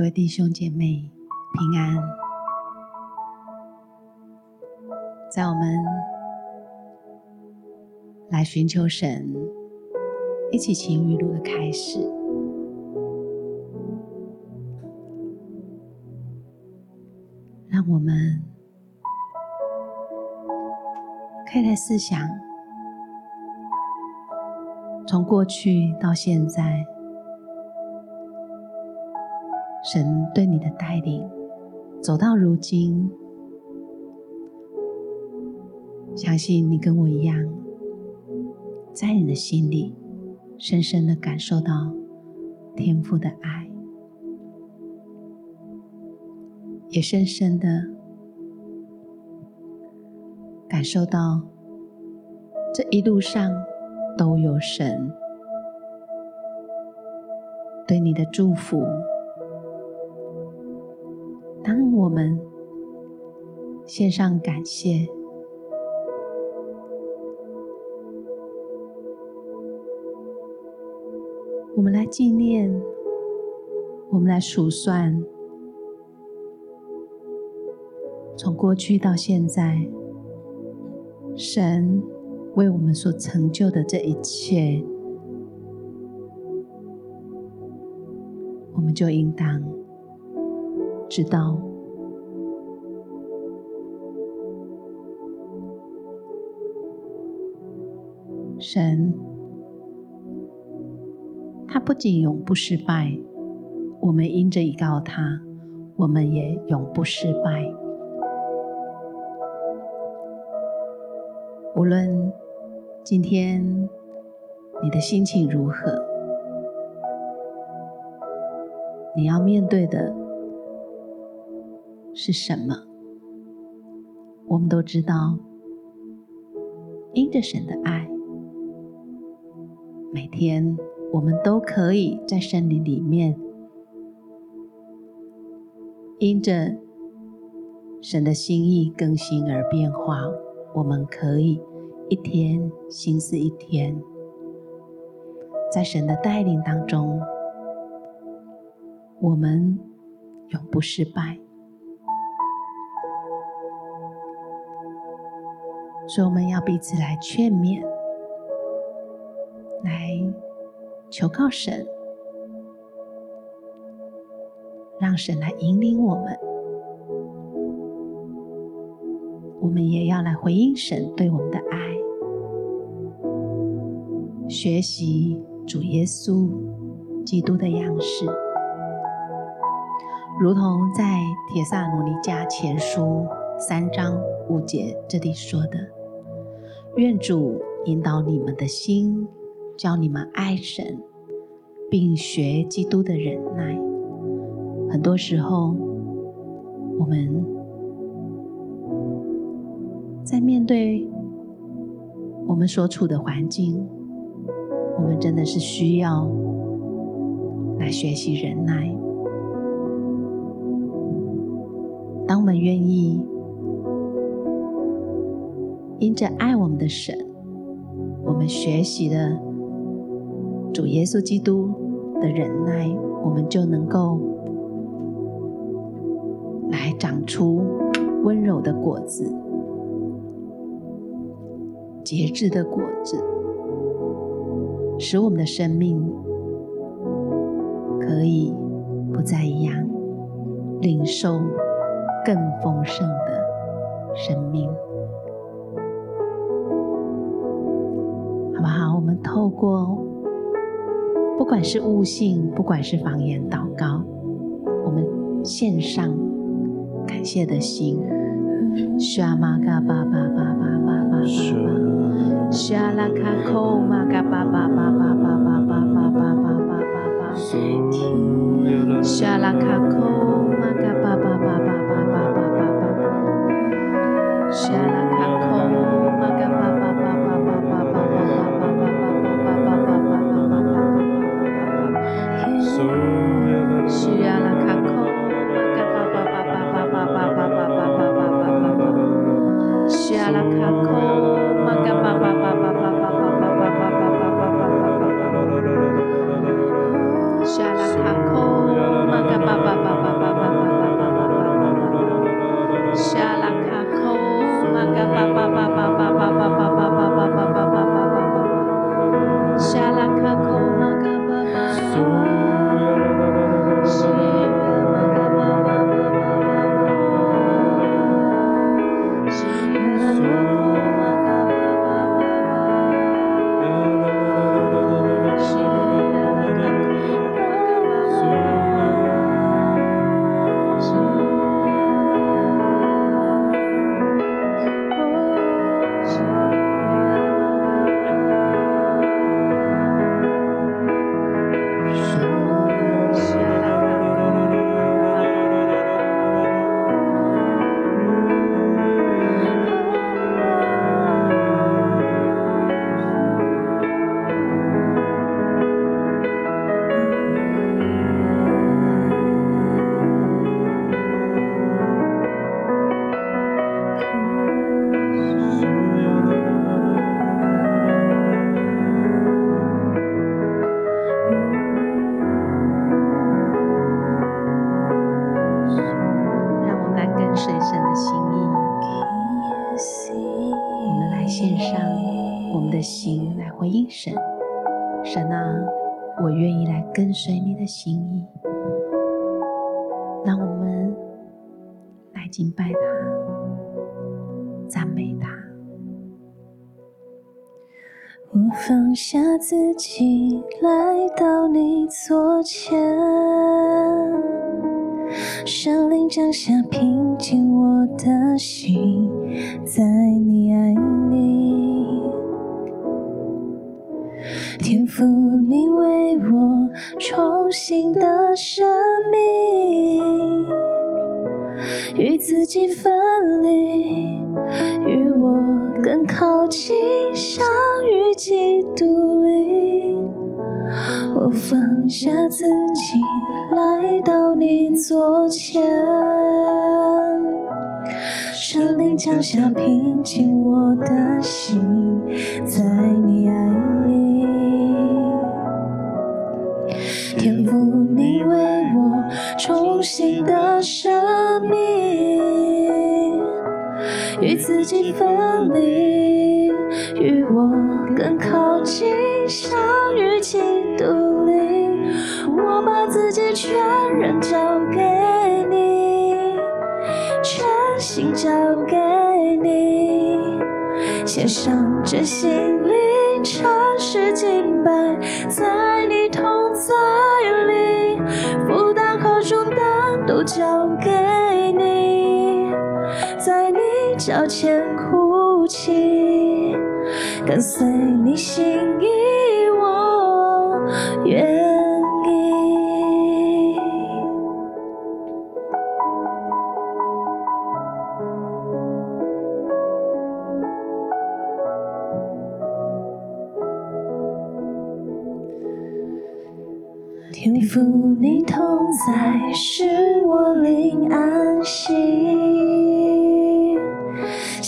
各位弟兄姐妹平安，在我们来寻求神、一起行雨路的开始，让我们可以来思想，从过去到现在。神对你的带领，走到如今，相信你跟我一样，在你的心里深深的感受到天父的爱，也深深的感受到这一路上都有神对你的祝福。我们献上感谢，我们来纪念，我们来数算，从过去到现在，神为我们所成就的这一切，我们就应当。知道，神，他不仅永不失败，我们因着依靠他，我们也永不失败。无论今天你的心情如何，你要面对的。是什么？我们都知道，因着神的爱，每天我们都可以在森林里面，因着神的心意更新而变化。我们可以一天心思一天，在神的带领当中，我们永不失败。所以我们要彼此来劝勉，来求告神，让神来引领我们。我们也要来回应神对我们的爱，学习主耶稣基督的样式，如同在帖撒罗尼迦前书三章五节这里说的。愿主引导你们的心，教你们爱神，并学基督的忍耐。很多时候，我们在面对我们所处的环境，我们真的是需要来学习忍耐。当我们愿意。因着爱我们的神，我们学习了主耶稣基督的忍耐，我们就能够来长出温柔的果子、节制的果子，使我们的生命可以不再一样，领受更丰盛的生命。好不好？我们透过不管是悟性，不管是方言祷告，我们献上感谢的心。沙玛嘎巴巴巴巴巴巴巴，沙拉卡库玛嘎巴巴巴巴巴巴巴巴巴巴巴巴，沙拉卡库玛嘎巴巴巴巴巴巴巴巴巴，神的心意，我们来献上我们的心来回应神。神啊，我愿意来跟随你的心意。让我们来敬拜他，赞美他。我放下自己，来到你座前，圣灵降下，平静我的心，在你爱里，天赋，你为我重新的生命，与自己分离，与我更靠近，相遇基督里，我放下自己，来到你左前，圣灵降下，平静我的心，在你爱里，天父，你为我重新的生命，与自己分离，与我更靠近，相遇基交给你，全心交给你，献上这心灵，诚实敬拜，在你同在里，负担和重担都交给你，在你脚前哭泣，跟随你心意，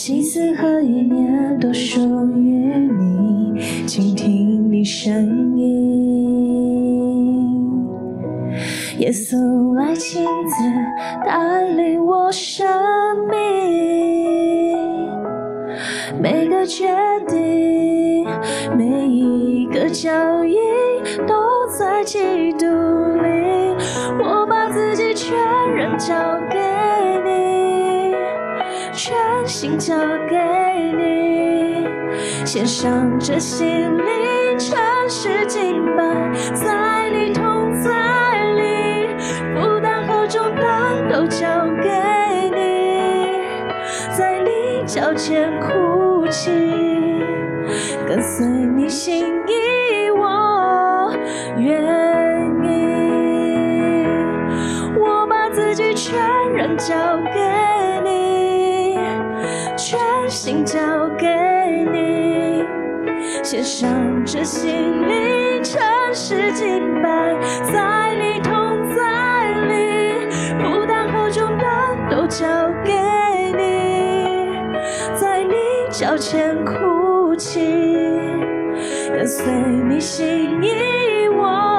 心思和意念都属于你，倾听你声音。耶稣来亲自带领我生命，每个决定，每一个脚印都在基督里，我把自己全然交心交给你，献上这心灵，诚实敬拜，在你同在里，负担和重担都交给你，在你脚前哭泣，跟随你心写上这心灵，诚实敬拜，在你同在里，负担和重担都交给你，在你脚前哭泣，跟随你心意，我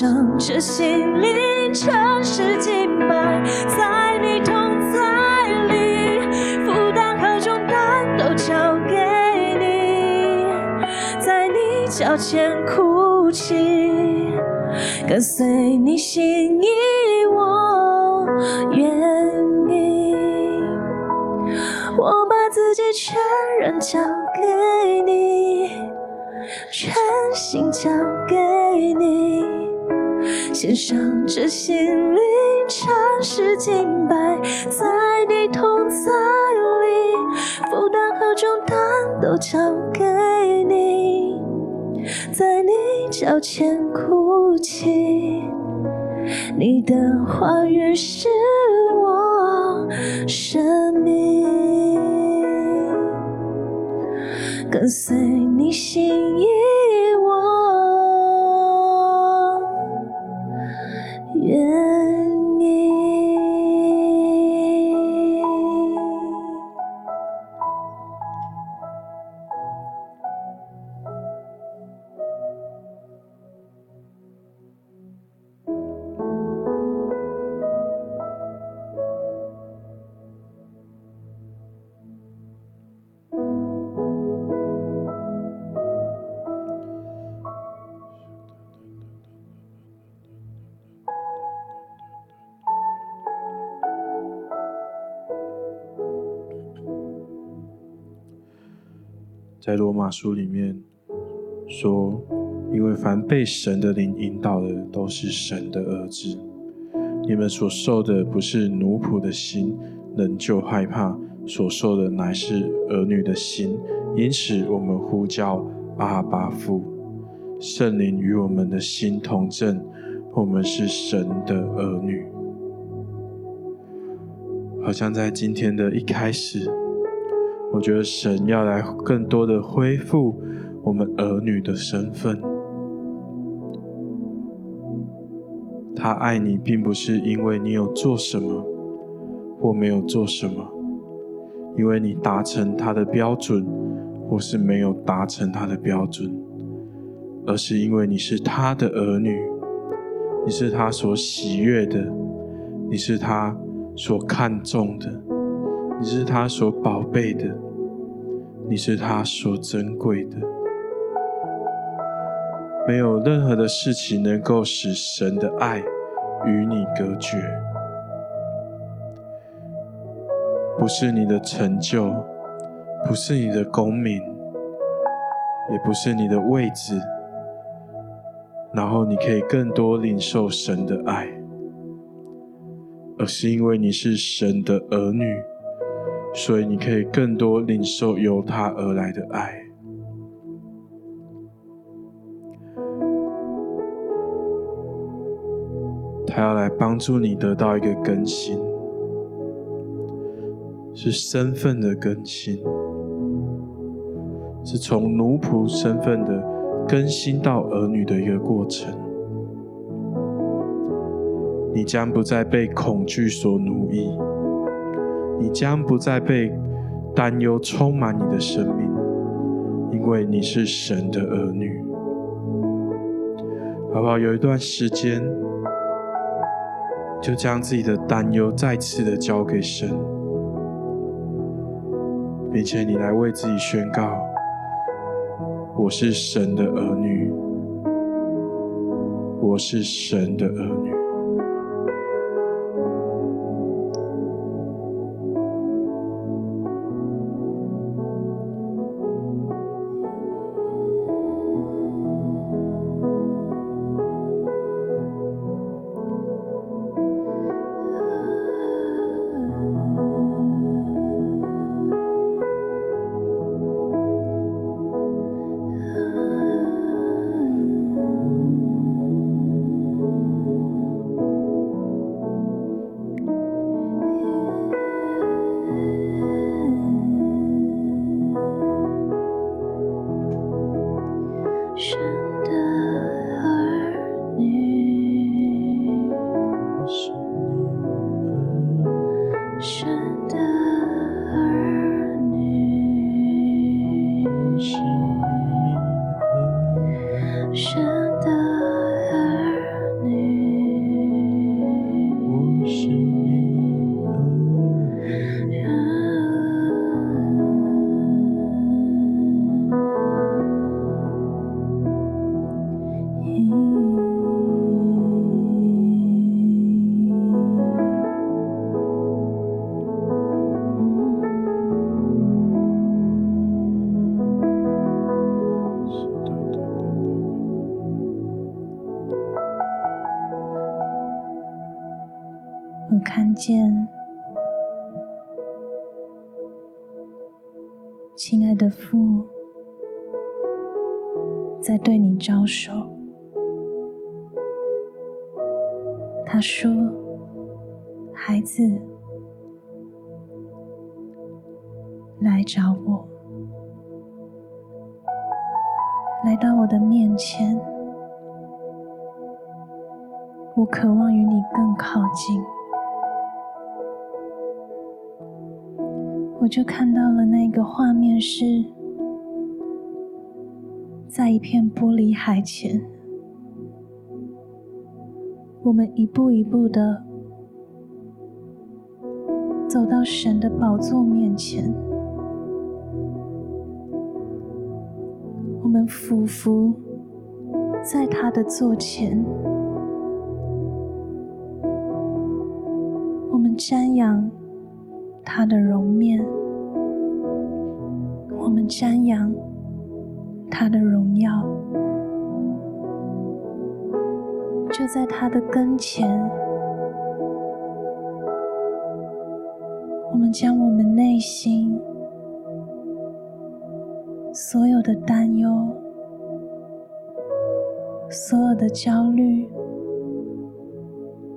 上这心灵，诚实敬拜，在你同在里，负担和重担都交给你，在你脚前哭泣，跟随你心意，我愿上这心灵，诚实敬拜，在你同在里，负担和重担都交给你，在你脚前哭泣，你的话语是我生命。跟随你心意，在罗马书里面说，因为凡被神的灵引导的，都是神的儿子。你们所受的不是奴仆的心，仍旧害怕；所受的乃是儿女的心。因此，我们呼叫阿爸父。圣灵与我们的心同证，我们是神的儿女。好像在今天的一开始。我觉得神要来更多的恢复我们儿女的身份。他爱你，并不是因为你有做什么或没有做什么，因为你达成他的标准，或是没有达成他的标准，而是因为你是他的儿女，你是他所喜悦的，你是他所看重的。你是他所宝贝的，你是他所珍贵的，没有任何的事情能够使神的爱与你隔绝。不是你的成就，不是你的功名，也不是你的位置，然后你可以更多领受神的爱，而是因为你是神的儿女。所以你可以更多领受由他而来的爱，他要来帮助你得到一个更新，是身份的更新，是从奴仆身份的更新到儿女的一个过程。你将不再被恐惧所奴役。你将不再被担忧充满你的生命，因为你是神的儿女，好不好？有一段时间，就将自己的担忧再次的交给神，并且你来为自己宣告：我是神的儿女，我是神的儿女。看见，亲爱的父在对你招手。他说：“孩子，来找我，来到我的面前。”我渴望与你更靠近，我就看到了那个画面是，在一片玻璃海前，我们一步一步的走到神的宝座面前，我们俯伏在他的座前。我们瞻仰他的容面，我们瞻仰他的荣耀，就在他的跟前，我们将我们内心所有的担忧、所有的焦虑，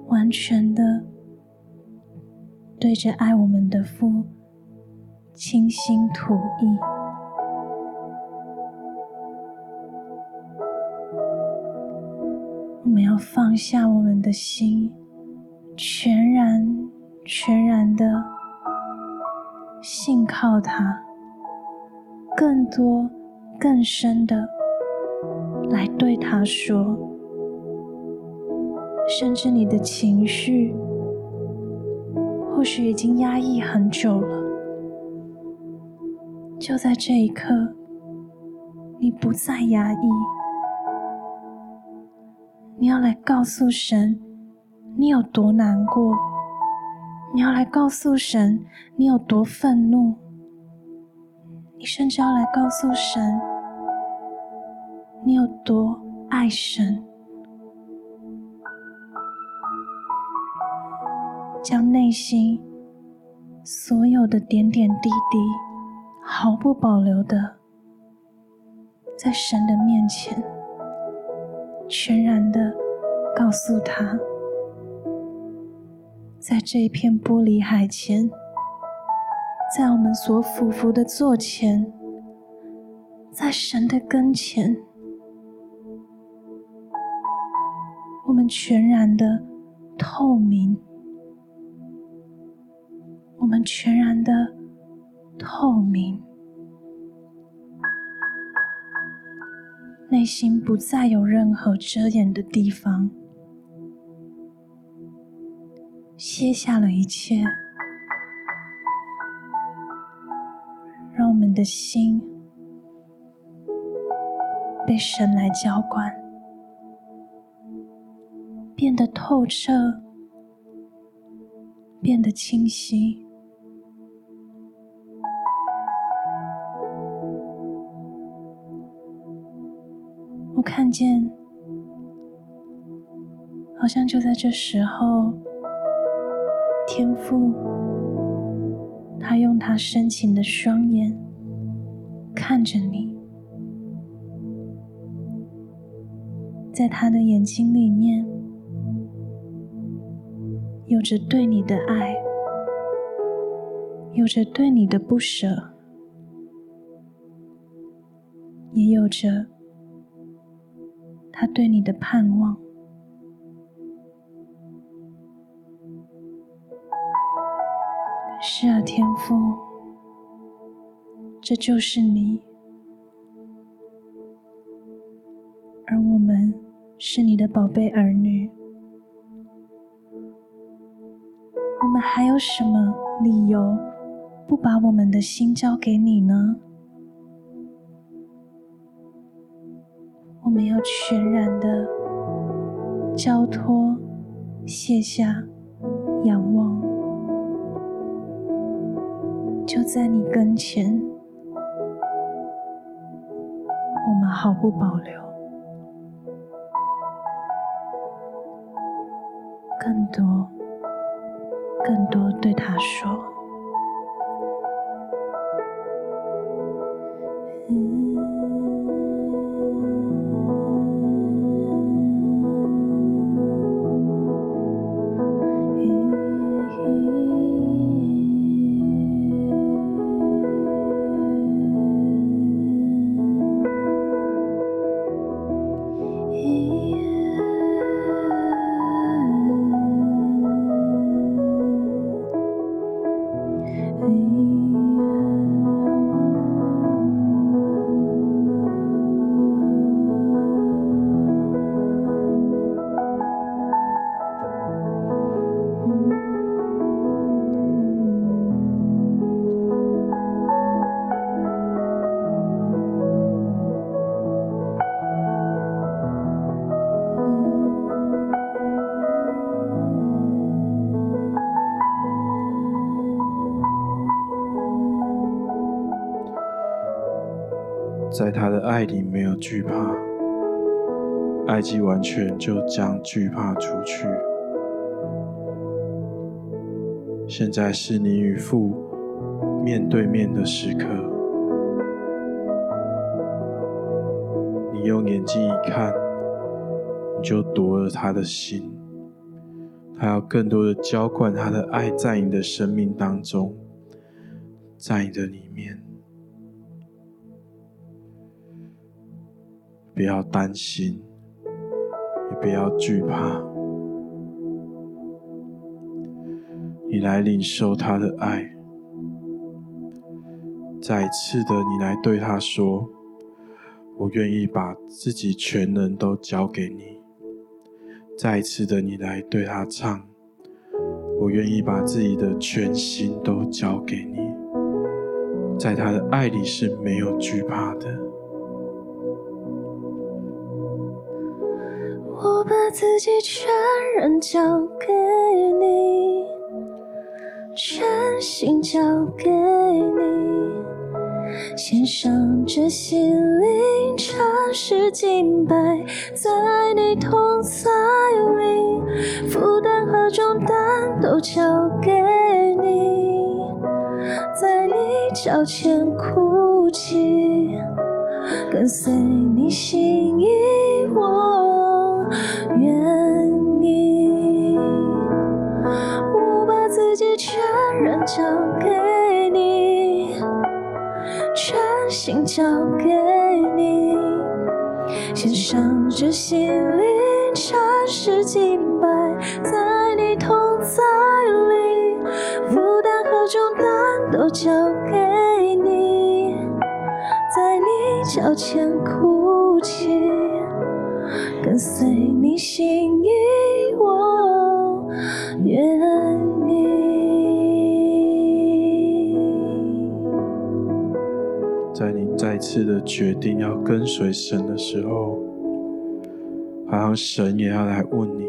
完全的。对着爱我们的父，倾心吐意。我们要放下我们的心，全然、全然的信靠他，更多、更深的来对他说，甚至你的情绪。或许已经压抑很久了，就在这一刻，你不再压抑，你要来告诉神，你有多难过，你要来告诉神，你有多愤怒，你甚至要来告诉神，你有多爱神。将内心所有的点点滴滴，毫不保留的，在神的面前，全然的告诉他，在这一片玻璃海前，在我们所俯伏的座前，在神的跟前，我们全然的透明。我们全然的透明，内心不再有任何遮掩的地方，卸下了一切，让我们的心被神来浇灌，变得透彻，变得清晰。看见，好像就在这时候，天父，他用他深情的双眼看着你，在他的眼睛里面，有着对你的爱，有着对你的不舍，也有着。他对你的盼望，是啊，天父，这就是你，而我们是你的宝贝儿女，我们还有什么理由不把我们的心交给你呢？我们要全然的交托、卸下、仰望，就在你跟前，我们毫不保留，更多、更多对他说。在他的爱里没有惧怕，爱既完全，就将惧怕除去。现在是你与父面对面的时刻，你用眼睛一看，你就夺了他的心。他要更多的浇灌他的爱在你的生命当中，在你的里面。不要担心，也不要惧怕。你来领受他的爱，再次的，你来对他说：“我愿意把自己全能都交给你。”再次的，你来对他唱：“我愿意把自己的全心都交给你。”在他的爱里是没有惧怕的。自己全然交给你，全心交给你，献上这心灵诚实敬拜，在你同在里，负担和重担都交给你，在你脚前哭泣，跟随你心意我。交给你，献上这心灵诚实敬拜，在你同在里，负担和重担都交给你，在你脚前哭泣。跟随你心意，次的决定要跟随神的时候，好像神也要来问你：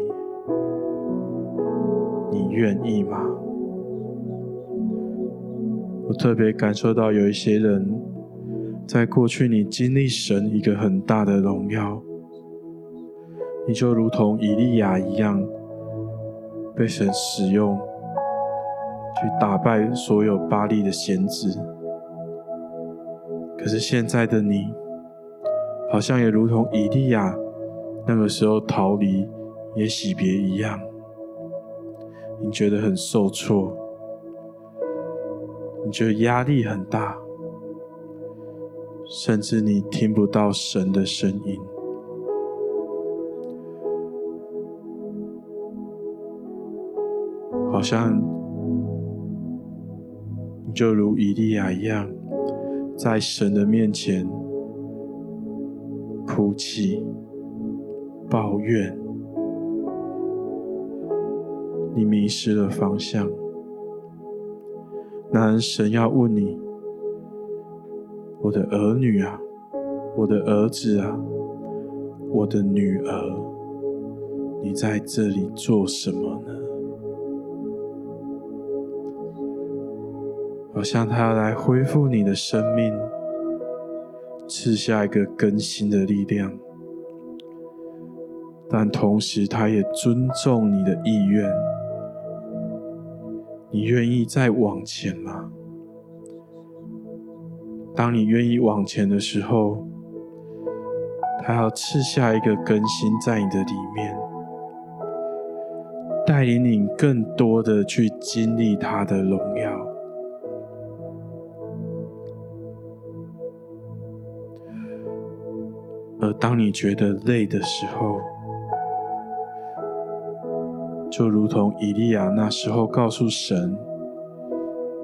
你愿意吗？我特别感受到有一些人，在过去你经历神一个很大的荣耀。你就如同以利亚一样，被神使用，去打败所有巴力的先知。可是现在的你，好像也如同以利亚那个时候逃离也洗别一样，你觉得很受挫，你觉得压力很大，甚至你听不到神的声音。好像你就如以利亚一样，在神的面前哭泣、抱怨，你迷失了方向。那神要问你：“我的儿女啊，我的儿子啊，我的女儿，你在这里做什么呢？”好像他要来恢复你的生命，赐下一个更新的力量，但同时他也尊重你的意愿，你愿意再往前吗？当你愿意往前的时候，他要赐下一个更新在你的里面，带领你更多的去经历他的荣耀。当你觉得累的时候，就如同以利亚那时候告诉神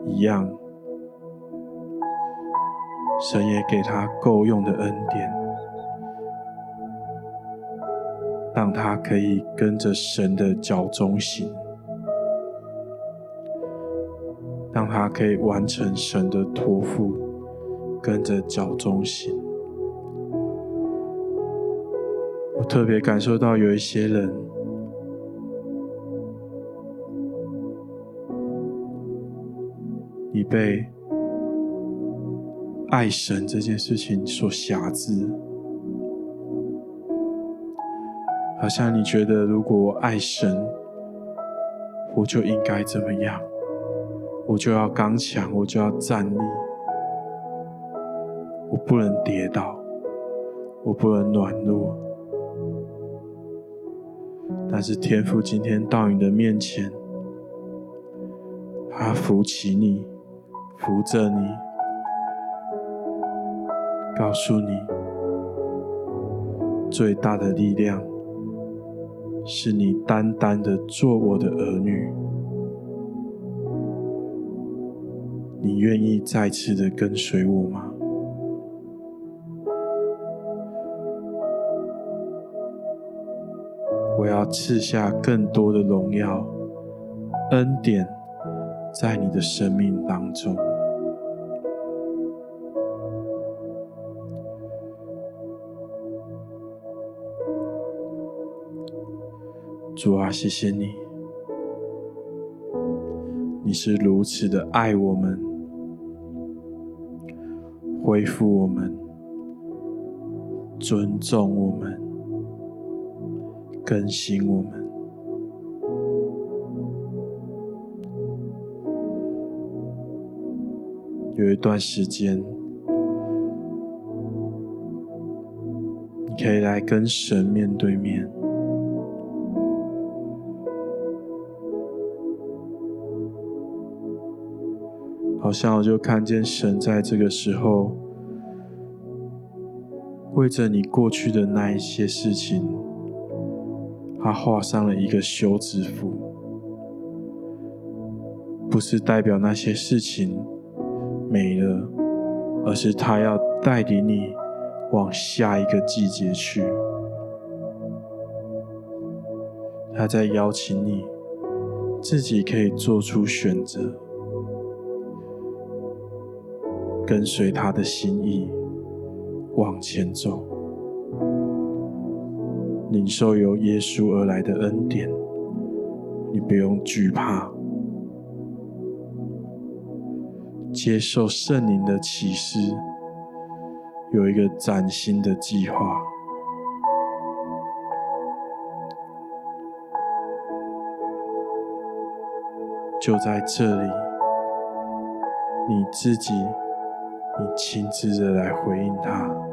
一样，神也给他够用的恩典，让他可以跟着神的脚踪行，让他可以完成神的托付，跟着脚踪行。特别感受到有一些人，你被爱神这件事情所辖制，好像你觉得如果我爱神，我就应该怎么样？我就要刚强，我就要站立，我不能跌倒，我不能软弱。但是天父今天到你的面前，他扶起你，扶着你，告诉你，最大的力量是你单单的做我的儿女。你愿意再次的跟随我吗？赐下更多的荣耀、恩典在你的生命当中。主啊，谢谢你，你是如此的爱我们，恢复我们，尊重我们。更新我们。有一段时间，你可以来跟神面对面，好像我就看见神在这个时候，为着你过去的那一些事情。他画上了一个休止符，不是代表那些事情没了，而是他要带领你往下一个季节去。他在邀请你自己可以做出选择，跟随他的心意往前走。领受由耶稣而来的恩典，你不用惧怕，接受圣灵的启示，有一个崭新的计划，就在这里，你自己，你亲自的来回应他。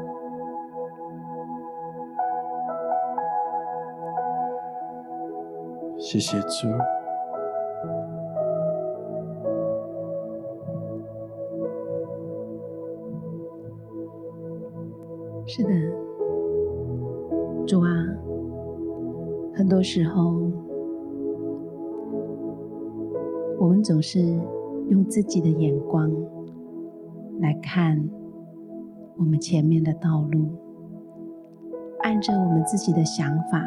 谢谢主。是的，主啊，很多时候我们总是用自己的眼光来看我们前面的道路，按着我们自己的想法。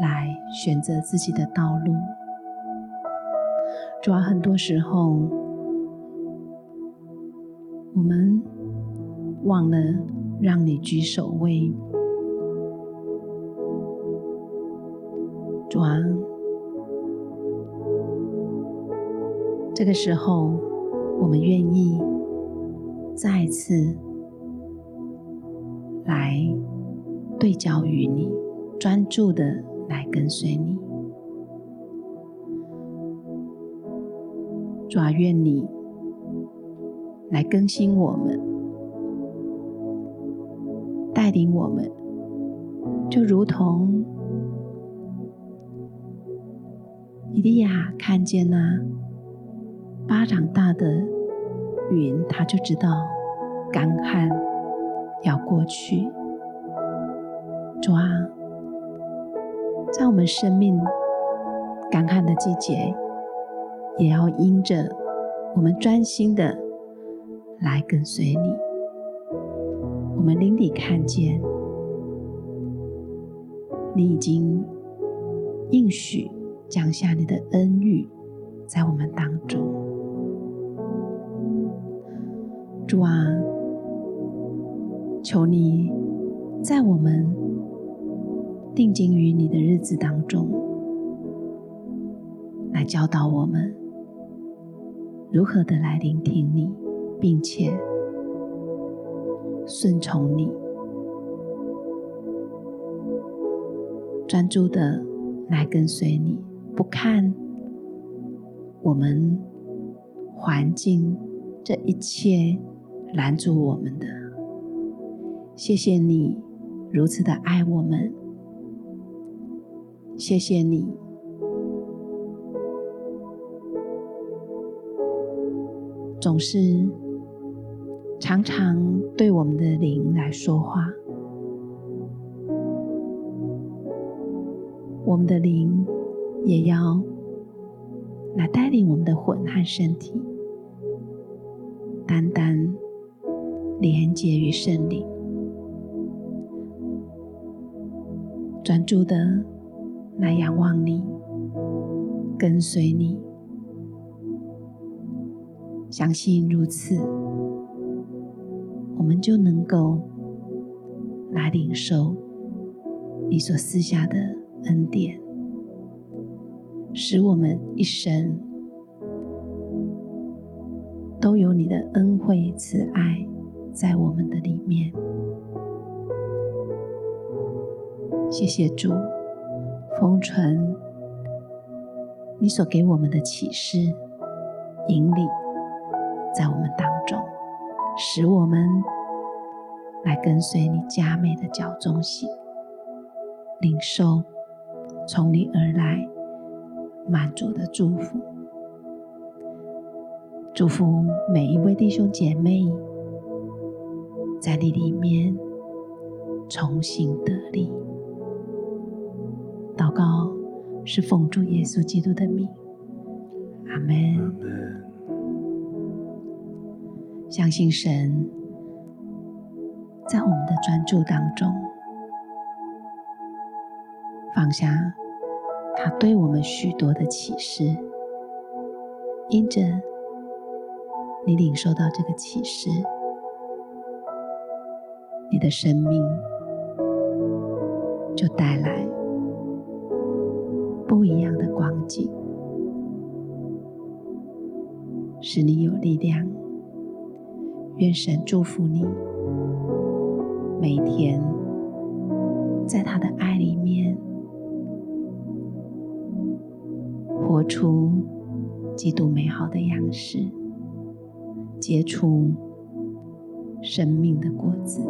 来选择自己的道路，主要很多时候，我们忘了让你居首位。主啊，这个时候，我们愿意再次来对焦于你，专注的。来跟随你，主啊，愿你来更新我们，带领我们，就如同伊利亚看见那巴掌大的云，他就知道干旱要过去。主啊，在我们生命干旱的季节，也要因着我们专心的来跟随你。我们灵里看见，你已经应许降下你的恩遇在我们当中。主啊，求你在我们定睛于你的日子当中，来教导我们如何的来聆听你，并且顺从你，专注的来跟随你，不看我们环境这一切拦住我们的。谢谢你如此的爱我们。谢谢你，总是常常对我们的灵来说话，我们的灵也要来带领我们的魂和身体，单单连接于圣灵，专注的。来仰望你，跟随你，相信如此，我们就能够来领受你所赐下的恩典，使我们一生都有你的恩惠慈爱在我们的里面。谢谢主。封存你所给我们的启示、引领，在我们当中，使我们来跟随你加美的脚踪行，领受从你而来满足的祝福。祝福每一位弟兄姐妹，在你里面重新得力。祷告是奉主耶稣基督的名，阿门。相信神在我们的专注当中，放下他对我们许多的启示，因着你领受到这个启示，你的生命就带来。使你有力量。愿神祝福你，每天在他的爱里面活出基督美好的样式，结出生命的果子。